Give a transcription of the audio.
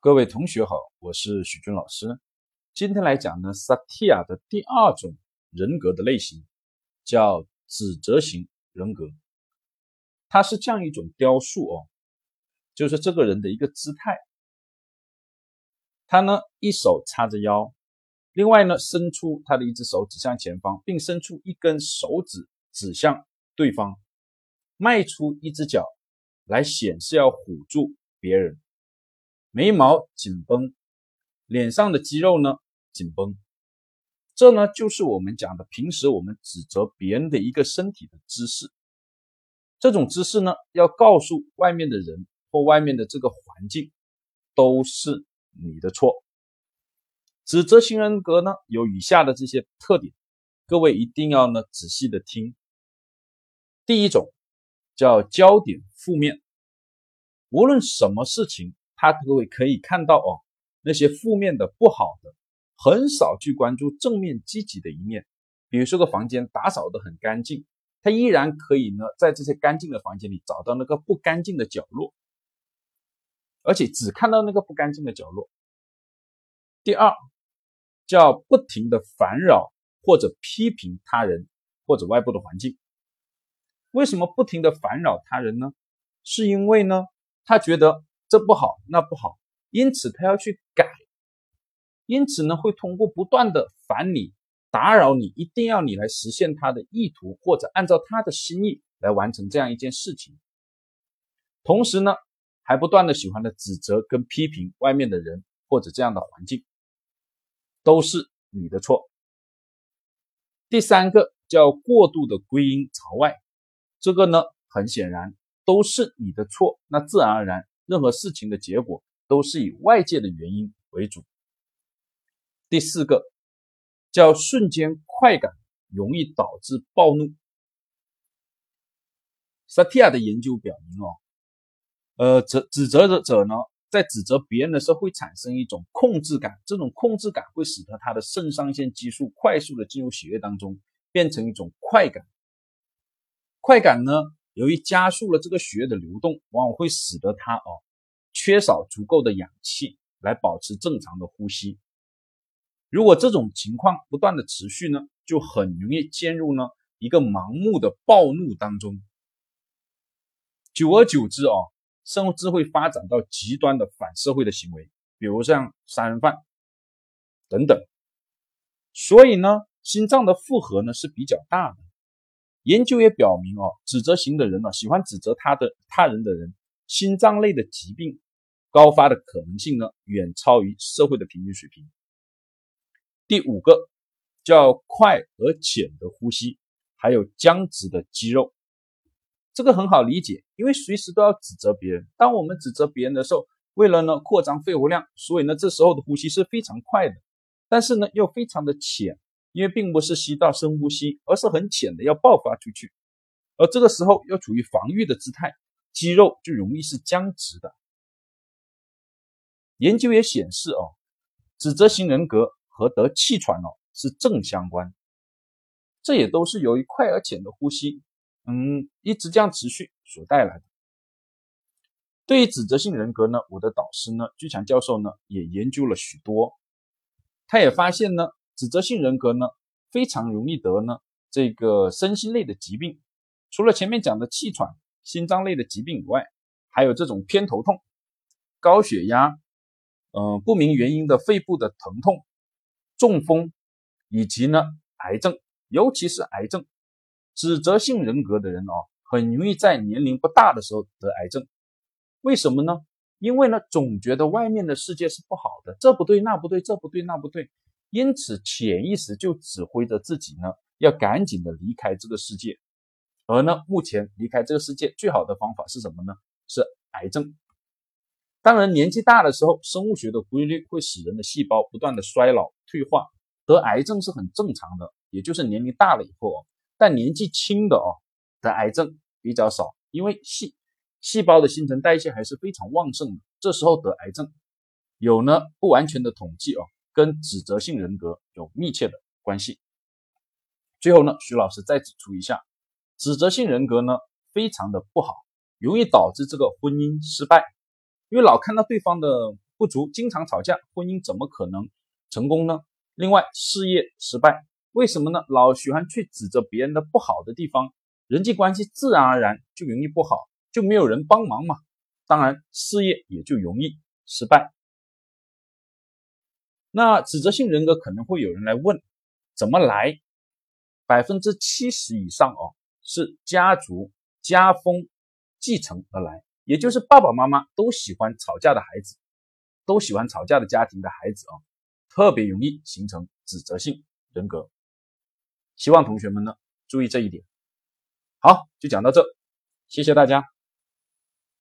各位同学好，我是许军老师。今天来讲呢，萨提亚的第二种人格的类型叫指责型人格。它是这样一种雕塑哦，就是这个人的一个姿态。他呢一手叉着腰，另外呢伸出他的一只手指向前方，并伸出一根手指指向对方，迈出一只脚来显示要唬住别人。眉毛紧绷，脸上的肌肉呢紧绷，这呢就是我们讲的平时我们指责别人的一个身体的姿势。这种姿势呢，要告诉外面的人或外面的这个环境，都是你的错。指责型人格呢有以下的这些特点，各位一定要呢仔细的听。第一种叫焦点负面，无论什么事情。他各位可以看到哦，那些负面的、不好的，很少去关注正面积极的一面。比如说个房间打扫的很干净，他依然可以呢，在这些干净的房间里找到那个不干净的角落，而且只看到那个不干净的角落。第二，叫不停的烦扰或者批评他人或者外部的环境。为什么不停的烦扰他人呢？是因为呢，他觉得。这不好，那不好，因此他要去改，因此呢，会通过不断的烦你、打扰你，一定要你来实现他的意图，或者按照他的心意来完成这样一件事情。同时呢，还不断的喜欢的指责跟批评外面的人或者这样的环境，都是你的错。第三个叫过度的归因朝外，这个呢，很显然都是你的错，那自然而然。任何事情的结果都是以外界的原因为主。第四个叫瞬间快感，容易导致暴怒。萨提亚的研究表明，哦，呃，指指责者者呢，在指责别人的时候会产生一种控制感，这种控制感会使得他的肾上腺激素快速的进入血液当中，变成一种快感。快感呢？由于加速了这个血液的流动，往往会使得他哦缺少足够的氧气来保持正常的呼吸。如果这种情况不断的持续呢，就很容易陷入呢一个盲目的暴怒当中。久而久之哦，甚至会发展到极端的反社会的行为，比如像杀人犯等等。所以呢，心脏的负荷呢是比较大的。研究也表明，哦，指责型的人呢，喜欢指责他的他人的人，心脏类的疾病高发的可能性呢，远超于社会的平均水平。第五个叫快而浅的呼吸，还有僵直的肌肉，这个很好理解，因为随时都要指责别人。当我们指责别人的时候，为了呢扩张肺活量，所以呢这时候的呼吸是非常快的，但是呢又非常的浅。因为并不是吸到深呼吸，而是很浅的要爆发出去，而这个时候要处于防御的姿态，肌肉就容易是僵直的。研究也显示哦，指责型人格和得气喘哦是正相关，这也都是由于快而浅的呼吸，嗯，一直这样持续所带来的。对于指责性人格呢，我的导师呢，居强教授呢也研究了许多，他也发现呢。指责性人格呢，非常容易得呢这个身心类的疾病，除了前面讲的气喘、心脏类的疾病以外，还有这种偏头痛、高血压，嗯，不明原因的肺部的疼痛、中风，以及呢癌症，尤其是癌症。指责性人格的人哦，很容易在年龄不大的时候得癌症，为什么呢？因为呢总觉得外面的世界是不好的，这不对那不对，这不对那不对。因此，潜意识就指挥着自己呢，要赶紧的离开这个世界。而呢，目前离开这个世界最好的方法是什么呢？是癌症。当然，年纪大的时候，生物学的规律会使人的细胞不断的衰老退化，得癌症是很正常的。也就是年龄大了以后哦，但年纪轻的哦，得癌症比较少，因为细细胞的新陈代谢还是非常旺盛的。这时候得癌症有呢不完全的统计哦。跟指责性人格有密切的关系。最后呢，徐老师再指出一下，指责性人格呢非常的不好，容易导致这个婚姻失败，因为老看到对方的不足，经常吵架，婚姻怎么可能成功呢？另外，事业失败，为什么呢？老喜欢去指责别人的不好的地方，人际关系自然而然就容易不好，就没有人帮忙嘛。当然，事业也就容易失败。那指责性人格可能会有人来问，怎么来？百分之七十以上哦，是家族家风继承而来，也就是爸爸妈妈都喜欢吵架的孩子，都喜欢吵架的家庭的孩子啊，特别容易形成指责性人格。希望同学们呢注意这一点。好，就讲到这，谢谢大家。